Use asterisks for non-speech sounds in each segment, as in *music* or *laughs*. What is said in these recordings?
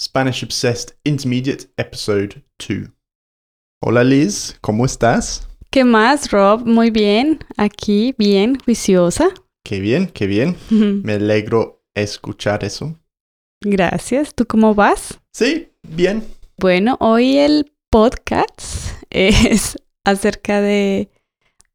Spanish Obsessed Intermediate Episode 2. Hola Liz, ¿cómo estás? ¿Qué más, Rob? Muy bien. Aquí, bien, juiciosa. Qué bien, qué bien. *laughs* Me alegro escuchar eso. Gracias. ¿Tú cómo vas? Sí, bien. Bueno, hoy el podcast *laughs* es acerca de,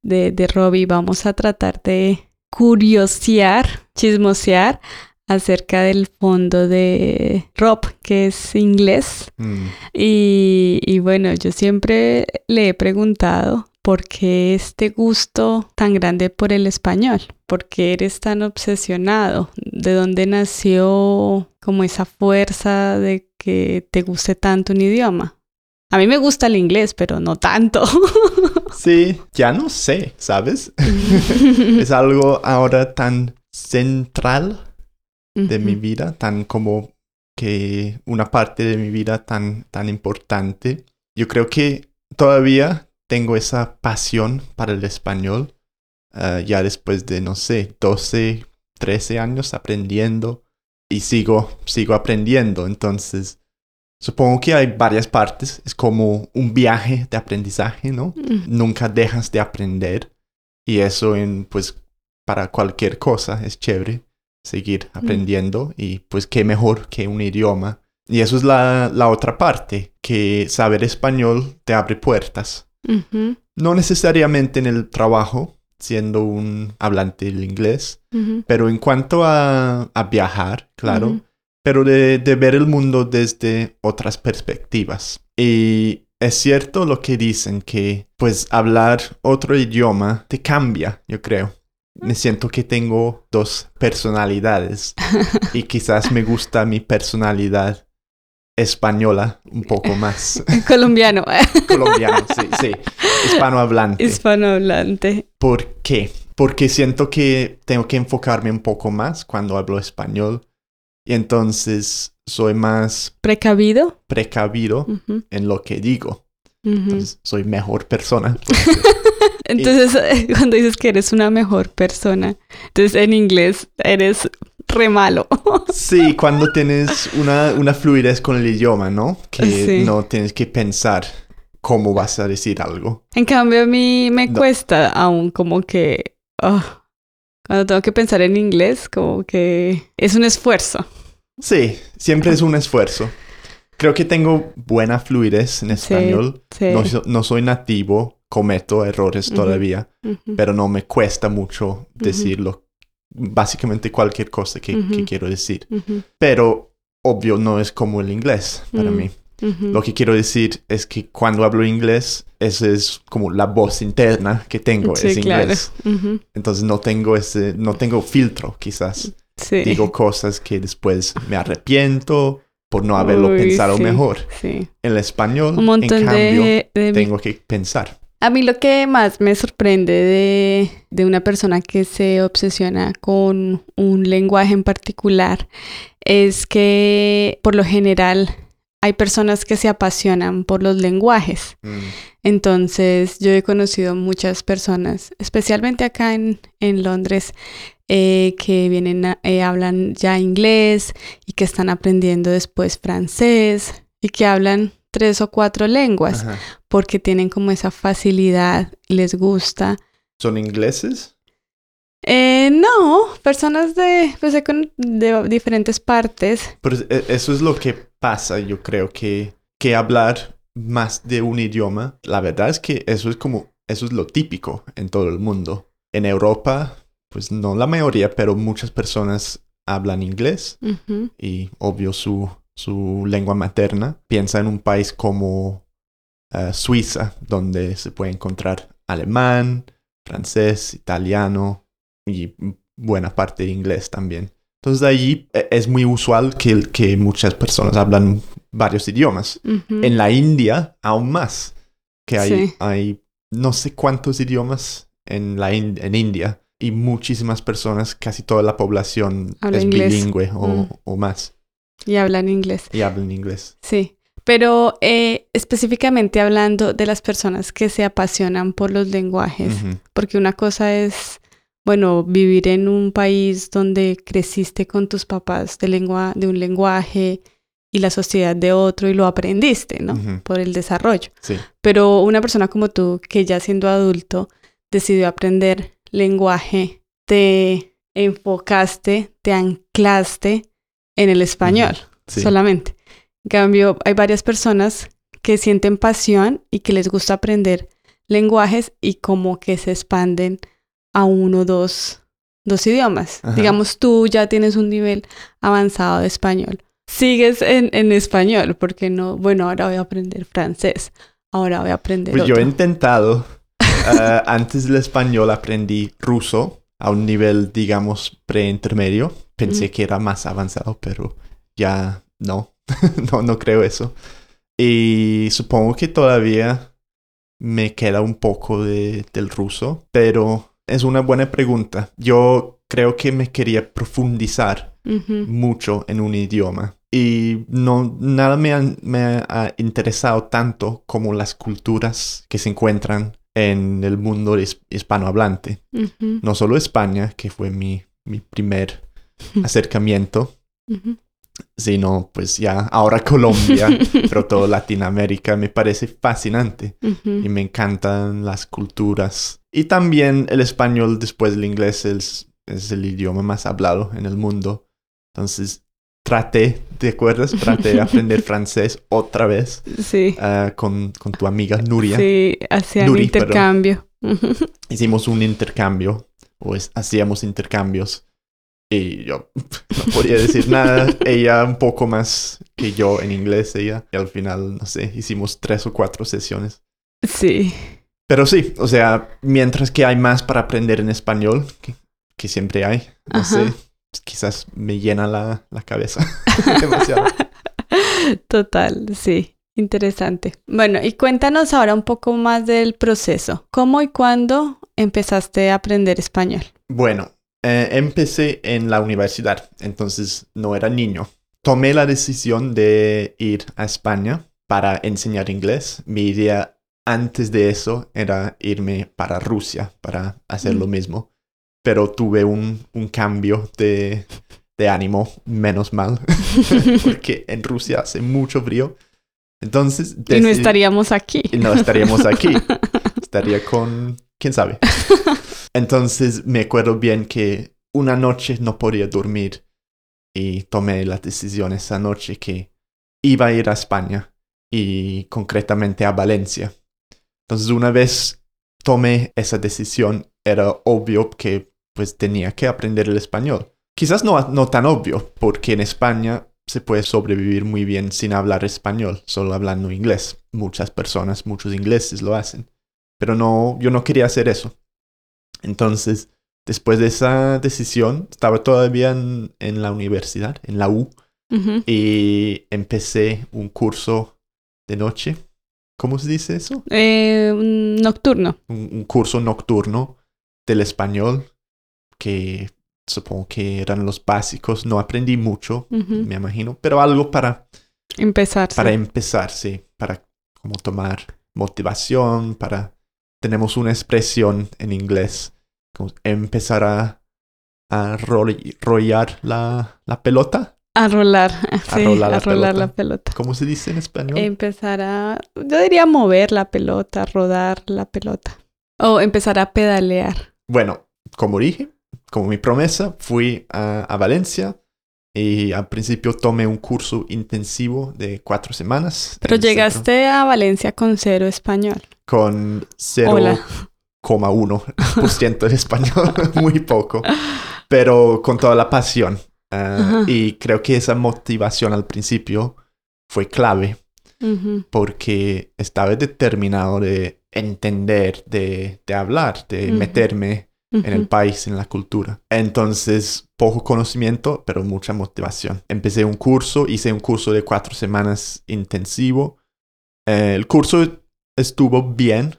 de, de Robbie. Vamos a tratar de curiosear, chismosear acerca del fondo de Rob, que es inglés. Mm, Y, y bueno, yo siempre le he preguntado por qué este gusto tan grande por el español, por qué eres tan obsesionado, de dónde nació como esa fuerza de que te guste tanto un idioma. A mí me gusta el inglés, pero no tanto. *laughs* Sí, ya no sé, ¿sabes? *laughs* *laughs* es algo ahora tan central de mi vida, tan como que una parte de mi vida tan, tan importante. Yo creo que todavía tengo esa pasión para el español, ah, ya después de, no sé, 12, 13 años aprendiendo y sigo, sigo aprendiendo. Entonces, supongo que hay varias partes. Es como un viaje de aprendizaje, ¿no? Ujú. Nunca dejas de aprender y eso en, pues, para cualquier cosa es chévere seguir aprendiendo y pues qué mejor que un idioma. Y eso es la, la otra parte, que saber español te abre puertas. No necesariamente en el trabajo, siendo un hablante del inglés, pero en cuanto a, a viajar, claro, pero de, de ver el mundo desde otras perspectivas. Y es cierto lo que dicen, que pues hablar otro idioma te cambia, yo creo. Me siento que tengo dos personalidades y quizás me gusta mi personalidad española un poco más. *laughs* Colombiano, Colombiano, sí, sí. Hispanohablante. hispanohablante. ¿Por qué? Porque siento que tengo que enfocarme un poco más cuando hablo español y entonces soy más ¿Precavido? precavido en lo que digo. Entonces soy mejor persona. *laughs* Entonces, *laughs* cuando dices que eres una mejor persona, entonces en inglés eres re malo. *laughs* Sí, cuando tienes una, una fluidez con el idioma, ¿no? Que Sí. no tienes que pensar cómo vas a decir algo. En cambio, a mí me No. cuesta aún como que... ah, cuando tengo que pensar en inglés, como que es un esfuerzo. Sí, siempre es un esfuerzo. Creo que tengo buena fluidez en español. Sí. No soy nativo, cometo errores todavía. Ujú, pero no me cuesta mucho decirlo. Básicamente cualquier cosa que, que quiero decir. Pero obvio no es como el inglés para Mm. mí. Lo que quiero decir es que cuando hablo inglés, esa es como la voz interna que tengo, Sí, es claro. inglés. Ujú, Entonces no tengo ese, no tengo filtro quizás. Sí. Digo cosas que después me arrepiento por no haberlo Uy, pensado sí, mejor. En el español, Un montón en cambio, de... de- tengo que pensar. A mí lo que más me sorprende de, de una persona que se obsesiona con un lenguaje en particular es que por lo general hay personas que se apasionan por los lenguajes. Mm, Entonces yo he conocido muchas personas, especialmente acá en, en Londres, eh, que vienen, a- eh, hablan ya inglés y que están aprendiendo después francés y que hablan tres o cuatro lenguas ajá. porque tienen como esa facilidad, les gusta. ¿Son ingleses? Eh, no, personas de, pues, de, diferentes partes. Pero e- eso es lo que pasa, yo creo que, que hablar más de un idioma, la verdad es que eso es como, eso es lo típico en todo el mundo. En Europa, pues no la mayoría, pero muchas personas hablan inglés y obvio su, su lengua materna. Piensa en un país como eh, Suiza, donde se puede encontrar alemán, francés, italiano y buena parte de inglés también. Entonces allí eh, es muy usual que, que muchas personas hablan varios idiomas. ujú. En la India, aún más, que hay, Sí. hay no sé cuántos idiomas en, la In- en India y muchísimas personas, casi toda la población Habla es inglés. bilingüe o, Mm. o más Y hablan inglés. y hablan inglés. Sí. Pero eh, específicamente hablando de las personas que se apasionan por los lenguajes, porque una cosa es, bueno, vivir en un país donde creciste con tus papás de lengua, de un lenguaje y la sociedad de otro y lo aprendiste, ¿no? Por el desarrollo. Sí. Pero una persona como tú, que ya siendo adulto decidió aprender lenguaje, te enfocaste, te anclaste en el español Sí. solamente. En cambio, hay varias personas que sienten pasión y que les gusta aprender lenguajes y como que se expanden a uno o dos, dos idiomas. Ajá. Digamos, tú ya tienes un nivel avanzado de español. Sigues en, en español, porque no, bueno, ahora voy a aprender francés, ahora voy a aprender Pues yo he intentado. *laughs* eh, antes del español aprendí ruso a un nivel, digamos, preintermedio. Pensé Ujú. que era más avanzado, pero ya no. *laughs* no, no creo eso. Y supongo que todavía me queda un poco de, del ruso, pero es una buena pregunta. Yo creo que me quería profundizar Ujú, mucho en un idioma. Y no, nada me, han- me ha interesado tanto como las culturas que se encuentran en el mundo his- hispanohablante. ujú, No solo España, que fue mi, mi primer *laughs* acercamiento, ujú. sino pues ya ahora Colombia, *laughs* pero toda Latinoamérica me parece fascinante y me encantan las culturas. Y también el español después del inglés es, es el idioma más hablado en el mundo. Entonces traté, ¿te acuerdas? Traté de aprender *laughs* francés otra vez Sí. ah, con, con tu amiga Nuria. Sí, hacían Nuri, intercambio. Hicimos un intercambio, o es- hacíamos intercambios. Y yo *laughs* no podía decir nada. ella un poco más que yo en inglés, ella. Y al final, no sé, hicimos tres o cuatro sesiones. Sí. Pero sí, o sea, mientras que hay más para aprender en español, que, que siempre hay, no Ajá. sé, quizás me llena la, la cabeza *laughs* demasiado. Total, sí. Interesante. Bueno, y cuéntanos ahora un poco más del proceso. ¿Cómo y cuándo empezaste a aprender español? Bueno, eh, empecé en la universidad, entonces no era niño. Tomé la decisión de ir a España para enseñar inglés. Mi idea antes de eso era irme para Rusia para hacer lo Mm. mismo, pero tuve un, un cambio de, de ánimo, menos mal, *laughs* porque en Rusia hace mucho frío. Entonces, Y no estaríamos aquí. y no estaríamos aquí. *laughs* Estaría con... ¿Quién sabe? *laughs* Entonces me acuerdo bien que una noche no podía dormir y tomé la decisión esa noche que iba a ir a España y concretamente a Valencia. Entonces una vez tomé esa decisión era obvio que pues tenía que aprender el español. Quizás no, no tan obvio porque en España se puede sobrevivir muy bien sin hablar español, solo hablando inglés. Muchas personas, muchos ingleses lo hacen. Pero no, yo no quería hacer eso. Entonces, después de esa decisión, estaba todavía en, en la universidad, en la U, y empecé un curso de noche. ¿Cómo se dice eso? Eh, nocturno. Un, un curso nocturno del español, que supongo que eran los básicos. No aprendí mucho, me imagino, pero algo para Empezar. para empezar, sí, para como tomar motivación, para tenemos una expresión en inglés, como empezar a, a rol- rollar la, la pelota. A rolar. *laughs* Sí, rolar la a rolar pelota. la pelota. ¿Cómo se dice en español? Empezar a, yo diría mover la pelota, rodar la pelota. O empezar a pedalear. Bueno, como dije, como mi promesa, fui a, a Valencia y al principio tomé un curso intensivo de cuatro semanas. Pero el centro, llegaste a Valencia con cero español. con Hola. 0,1% *laughs* de español, *laughs* muy poco, *laughs* pero con toda la pasión. Ajá. y creo que esa motivación al principio fue clave Ujú, porque estaba determinado de entender, de, de hablar, de Ujú. meterme en el país, en la cultura. Entonces, poco conocimiento, pero mucha motivación. Empecé un curso, hice un curso de cuatro semanas intensivo. Eh, el curso estuvo bien,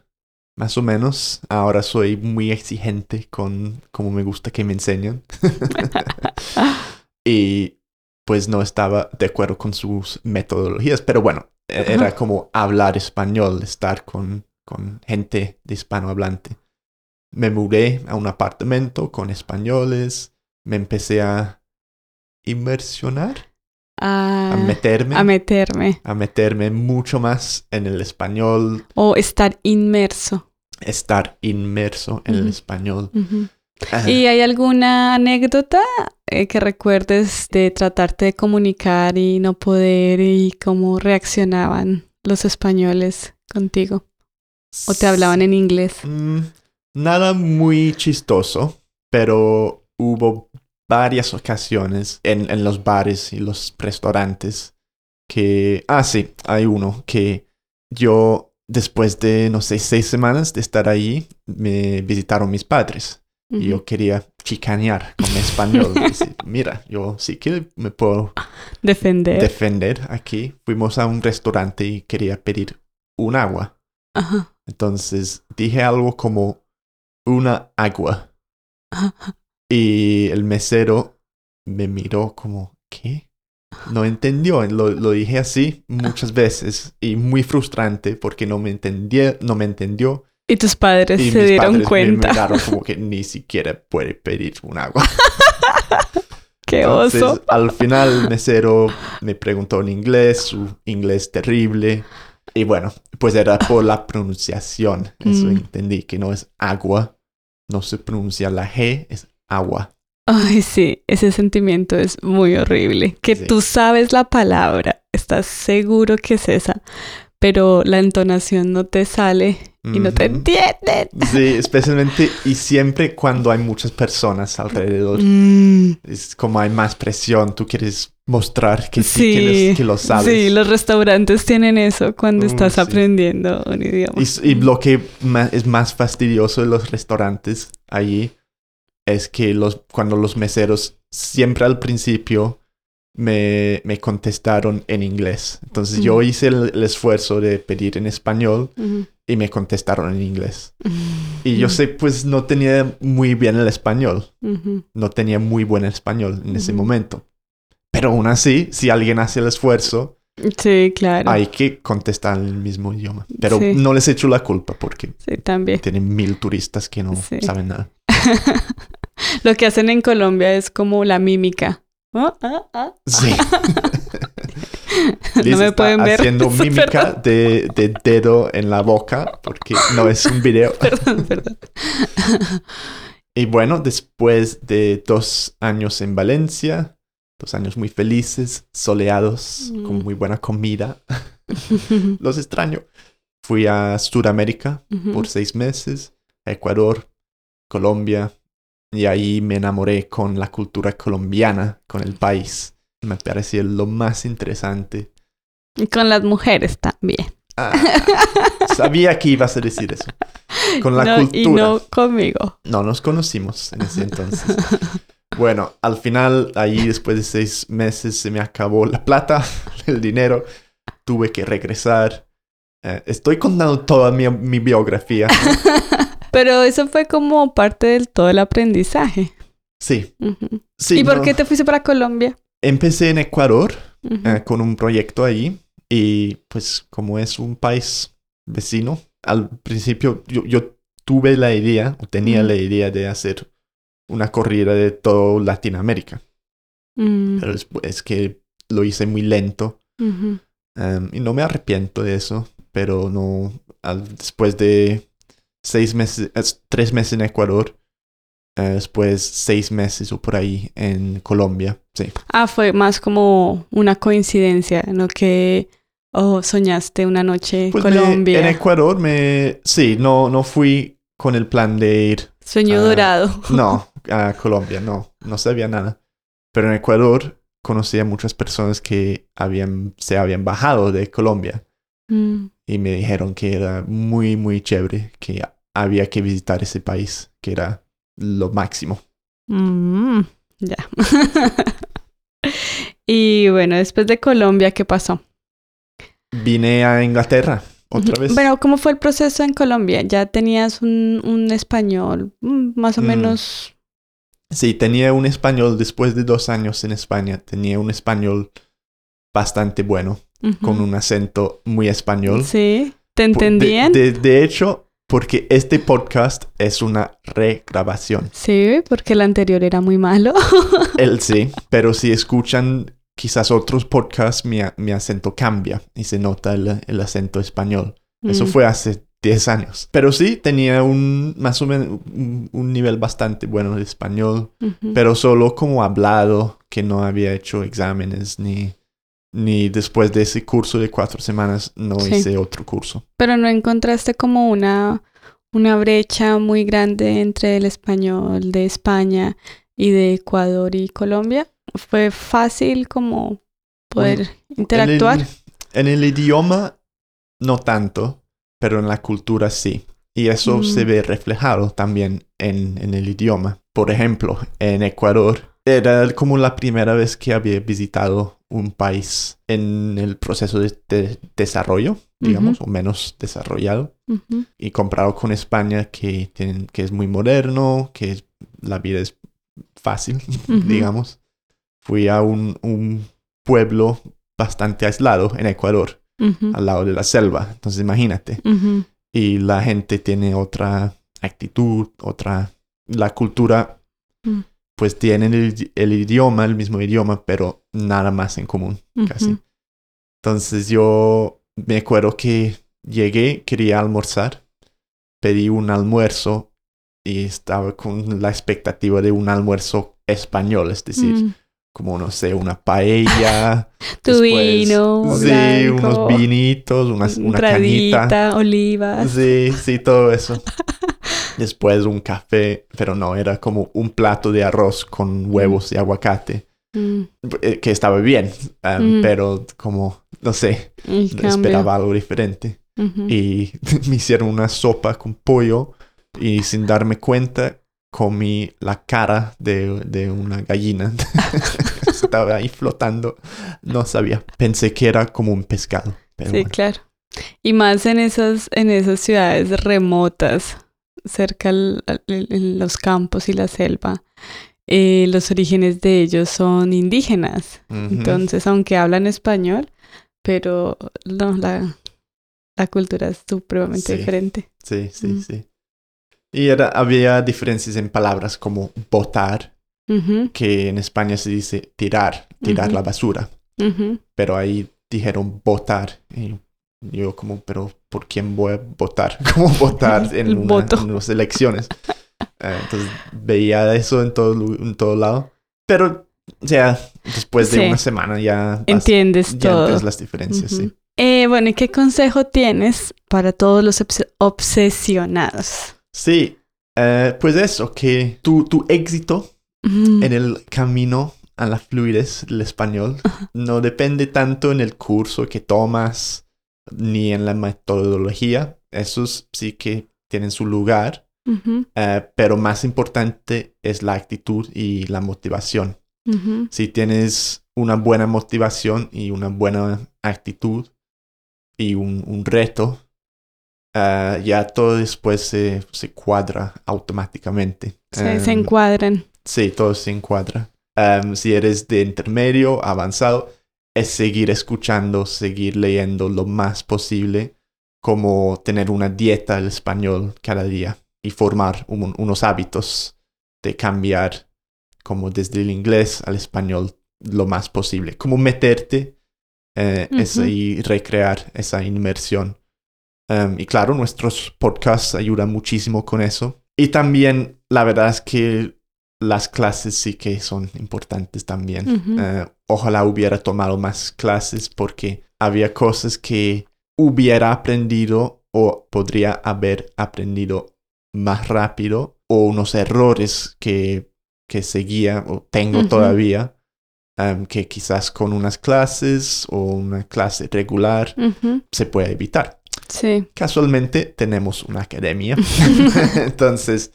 más o menos. Ahora soy muy exigente con cómo me gusta que me enseñan. *laughs* y pues no estaba de acuerdo con sus metodologías, pero bueno, e- era como hablar español, estar con, con gente de hispanohablante. Me mudé a un apartamento con españoles, me empecé a inversionar. a, a meterme, a meterme a meterme mucho más en el español, o estar inmerso. estar inmerso en el español. ¿Y hay alguna anécdota eh, que recuerdes de tratarte de comunicar y no poder y cómo reaccionaban los españoles contigo? ¿O te hablaban en inglés? Mm, nada muy chistoso, pero hubo varias ocasiones en, en los bares y los restaurantes que... Ah, sí, hay uno que yo, después de, no sé, seis semanas de estar ahí, me visitaron mis padres. Y yo quería chicanear con mi español. *laughs* decir, Mira, yo sí que me puedo Defender. defender aquí. Fuimos a un restaurante y quería pedir un agua. Ajá. Entonces dije algo como una agua. Y el mesero me miró como, ¿qué? No entendió. Lo, lo dije así muchas veces y muy frustrante porque no me entendía, no me entendió. Y tus padres Y se mis dieron padres me cuenta. miraron como que ni *laughs* siquiera puede pedir un agua. *laughs* ¡Qué Entonces, oso! al final el mesero me preguntó en inglés, su inglés terrible. Y bueno, pues era *laughs* por la pronunciación. Eso Mm. entendí, que no es agua. No se pronuncia la G, es agua. Ay, sí, ese sentimiento es muy horrible. Que Sí. tú sabes la palabra, estás seguro que es esa, pero la entonación no te sale y no te entienden. Sí, especialmente y siempre cuando hay muchas personas alrededor. Mm, Es como hay más presión, tú quieres mostrar que sí, que, Sí, les- que lo sabes. Sí, los restaurantes tienen eso cuando estás sí. aprendiendo un idioma. Y, lo que es más fastidioso de los restaurantes allí es que los, cuando los meseros siempre al principio me, me contestaron en inglés. Entonces yo Mm. hice el, el esfuerzo de pedir en español Ujú. y me contestaron en inglés. Ujú. Y yo sé, pues no tenía muy bien el español. No tenía muy buen español en ese momento. Pero aún así, si alguien hace el esfuerzo, Sí, claro. hay que contestar en el mismo idioma. Pero Sí. no les echo la culpa porque Sí, también. tienen mil turistas que no Sí. saben nada. *laughs* Lo que hacen en Colombia es como la mímica. Ah, ah, ah. Sí. *laughs* No me está pueden ver. haciendo *laughs* mímica de, de dedo en la boca porque no es un video. *laughs* Perdón, perdón. Y bueno, después de dos años en Valencia, dos años muy felices, soleados, con Mm. muy buena comida, los extraño. Fui a Sudamérica por seis meses, a Ecuador, Colombia, y ahí me enamoré con la cultura colombiana, con el país. Me pareció lo más interesante. Y con las mujeres también. Ah, sabía que ibas a decir eso. Con la *laughs* No, cultura. Y no conmigo. No nos conocimos en ese entonces. Bueno, al final, ahí después de seis meses se me acabó la plata, *laughs* el dinero. Tuve que regresar. Eh, estoy contando toda mi, mi biografía. *laughs* Pero eso fue como parte del todo el aprendizaje. Sí. Ujú. sí ¿Y por no. qué te fuiste para Colombia? Empecé en Ecuador Ujú. eh, con un proyecto ahí. Y pues como es un país vecino, al principio yo, yo tuve la idea, o tenía Ujú. la idea de hacer una corrida de todo Latinoamérica. Mm, Pero es, es que lo hice muy lento. Em, y no me arrepiento de eso, pero no. al- después de seis meses, es- tres meses en Ecuador, eh, después seis meses o por ahí en Colombia. Sí, Ah, fue más como una coincidencia, no que oh, soñaste una noche en pues me- Colombia. en Ecuador me. Sí, no, no fui con el plan de ir. Sueño dorado. *laughs* No, *laughs* a Colombia, no, no sabía nada. Pero en Ecuador conocí a muchas personas que habían, se habían bajado de Colombia. Mm, y me dijeron que era muy, muy chévere, que había que visitar ese país, que era lo máximo. mm, ya. *laughs* y bueno, después de Colombia, ¿qué pasó? Vine a Inglaterra otra vez. Bueno, ¿cómo fue el proceso en Colombia? ¿Ya tenías un, un español mm, más o Mm. menos? Sí, tenía un español después de dos años en España, tenía un español bastante bueno, Con un acento muy español. Sí, ¿te de- entendían? De, de hecho, porque este podcast es una regrabación. Sí, porque el anterior era muy malo. *laughs* Él sí, pero si escuchan quizás otros podcasts mi, mi acento cambia y se nota el, el acento español. Eso Mm. fue hace 10 años. Pero sí, tenía un más o menos un, un nivel bastante bueno de español, pero solo como hablado, que no había hecho exámenes ni, ni después de ese curso de cuatro semanas no Sí. hice otro curso. Pero no encontraste como una, una brecha muy grande entre el español de España y de Ecuador y Colombia. Fue fácil como poder interactuar. En el, en el idioma, no tanto, pero en la cultura sí. Y eso Mm. se ve reflejado también en, en el idioma. Por ejemplo, en Ecuador, era como la primera vez que había visitado un país en el proceso de, de desarrollo, digamos, o menos desarrollado. Ujú, Y comparado con España, que, tienen, que es muy moderno, que la vida es fácil, Ujú. *laughs* digamos. Fui a un, un pueblo bastante aislado en Ecuador, al lado de la selva. Entonces imagínate. Y la gente tiene otra actitud, otra... La cultura. Pues tienen el, el idioma, el mismo idioma, pero nada más en común, casi. ujú. Entonces yo me acuerdo que llegué, quería almorzar, pedí un almuerzo y estaba con la expectativa de un almuerzo español, es decir, Mm. como no sé, una paella, *laughs* Tu vino, sí, blanco, unos vinitos, unas- una entradita, olivas. sí, sí, todo eso. *laughs* Después un café, pero no, era como un plato de arroz con huevos y aguacate, Mm, eh, que estaba bien, um, Mm. pero como, no sé, esperaba algo diferente. Y *laughs* me hicieron una sopa con pollo y sin darme cuenta comí la cara de, de una gallina. *laughs* Estaba ahí flotando. No sabía. Pensé que era como un pescado. Pero Sí, bueno. claro. Y más en esas, en esas ciudades remotas, cerca al- al- en los campos y la selva. eh, los orígenes de ellos son indígenas. Entonces, aunque hablan español, pero no, la, la cultura es supremamente Sí. diferente. Sí, sí, sí. Y era, había diferencias en palabras como botar, que en España se dice tirar, tirar la basura. Pero ahí dijeron votar. Y yo como, pero ¿por quién voy a votar? *laughs* ¿Cómo votar *laughs* en, una- voto. en unas elecciones? Eh, entonces veía eso en todo, en todo lado. Pero, o sea, después de Sí. una semana ya, vas- Entiendes ya todo. las diferencias, Ujú. sí. Eh, bueno, ¿y qué consejo tienes para todos los obs- obsesionados? Sí, eh, pues eso, que tu, tu éxito en el camino a la fluidez del español no depende tanto en el curso que tomas ni en la metodología. Esos sí que tienen su lugar, eh, pero más importante es la actitud y la motivación. Si tienes una buena motivación y una buena actitud y un, un reto, eh, ya todo después se, se cuadra automáticamente. Se, se Em, encuadran. Sí, todo se encuadra. Em, si eres de intermedio, avanzado, es seguir escuchando, seguir leyendo lo más posible, como tener una dieta del español cada día y formar un- unos hábitos de cambiar como desde el inglés al español lo más posible. Como meterte eh, esa- Ujú. y recrear esa inmersión. Em, y claro, nuestros podcasts ayudan muchísimo con eso. Y también, la verdad es que las clases sí que son importantes también. Eh, ojalá hubiera tomado más clases porque había cosas que hubiera aprendido o podría haber aprendido más rápido o unos errores que, que seguía o tengo todavía em, que quizás con unas clases o una clase regular se puede evitar. Sí. Casualmente tenemos una academia, *laughs* entonces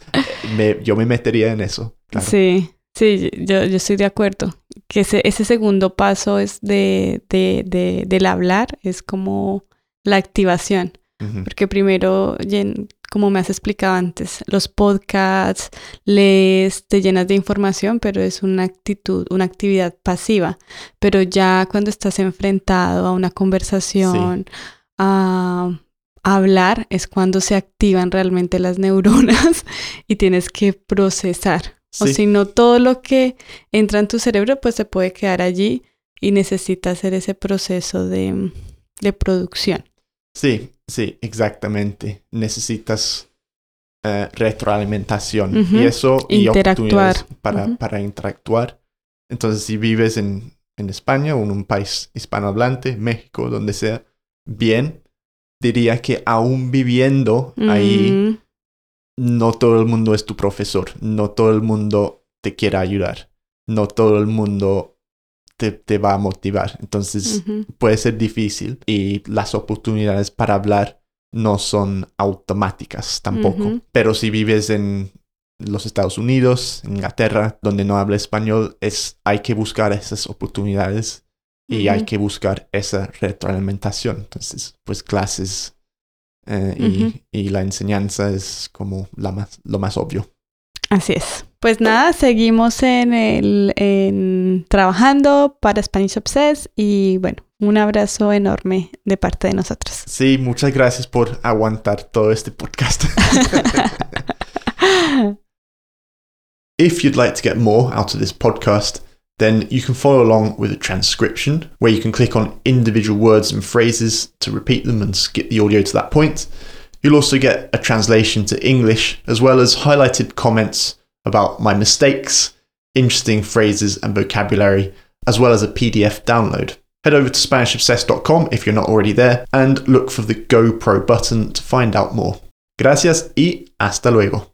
me- yo me metería en eso. claro. Sí, sí, yo, yo estoy de acuerdo. Que ese, ese segundo paso es de, de, de, del hablar, es como la activación. Ujú. Porque primero, como me has explicado antes, los podcasts, lees, te llenas de información, pero es una actitud, una actividad pasiva. Pero ya cuando estás enfrentado a una conversación, a, a hablar, es cuando se activan realmente las neuronas *laughs* y tienes que procesar. O si no, todo lo que entra en tu cerebro, pues se puede quedar allí y necesita hacer ese proceso de, de producción. Sí, sí, exactamente. Necesitas eh, retroalimentación y eso y Interactuar. oportunidades para, para interactuar. Entonces, si vives en, en España o en un país hispanohablante, México, donde sea, bien, diría que aún viviendo ahí, Mm, no todo el mundo es tu profesor, no todo el mundo te quiere ayudar, no todo el mundo te, te va a motivar. Entonces, puede ser difícil y las oportunidades para hablar no son automáticas tampoco. Pero si vives en los Estados Unidos, Inglaterra, donde no habla español, es, hay que buscar esas oportunidades y hay que buscar esa retroalimentación. Entonces, pues clases eh, y, y la enseñanza es como la más, lo más obvio. Así es. Pues nada, seguimos en el en trabajando para Spanish Obsessed y bueno, un abrazo enorme de parte de nosotros. Sí, muchas gracias por aguantar todo este podcast. *laughs* If you'd like to get more out of this podcast, then you can follow along with a transcription where you can click on individual words and phrases to repeat them and skip the audio to that point. You'll also get a translation to English as well as highlighted comments about my mistakes, interesting phrases and vocabulary, as well as a PDF download. Head over to SpanishObsessed.com if you're not already there and look for the GoPro button to find out more. Gracias y hasta luego.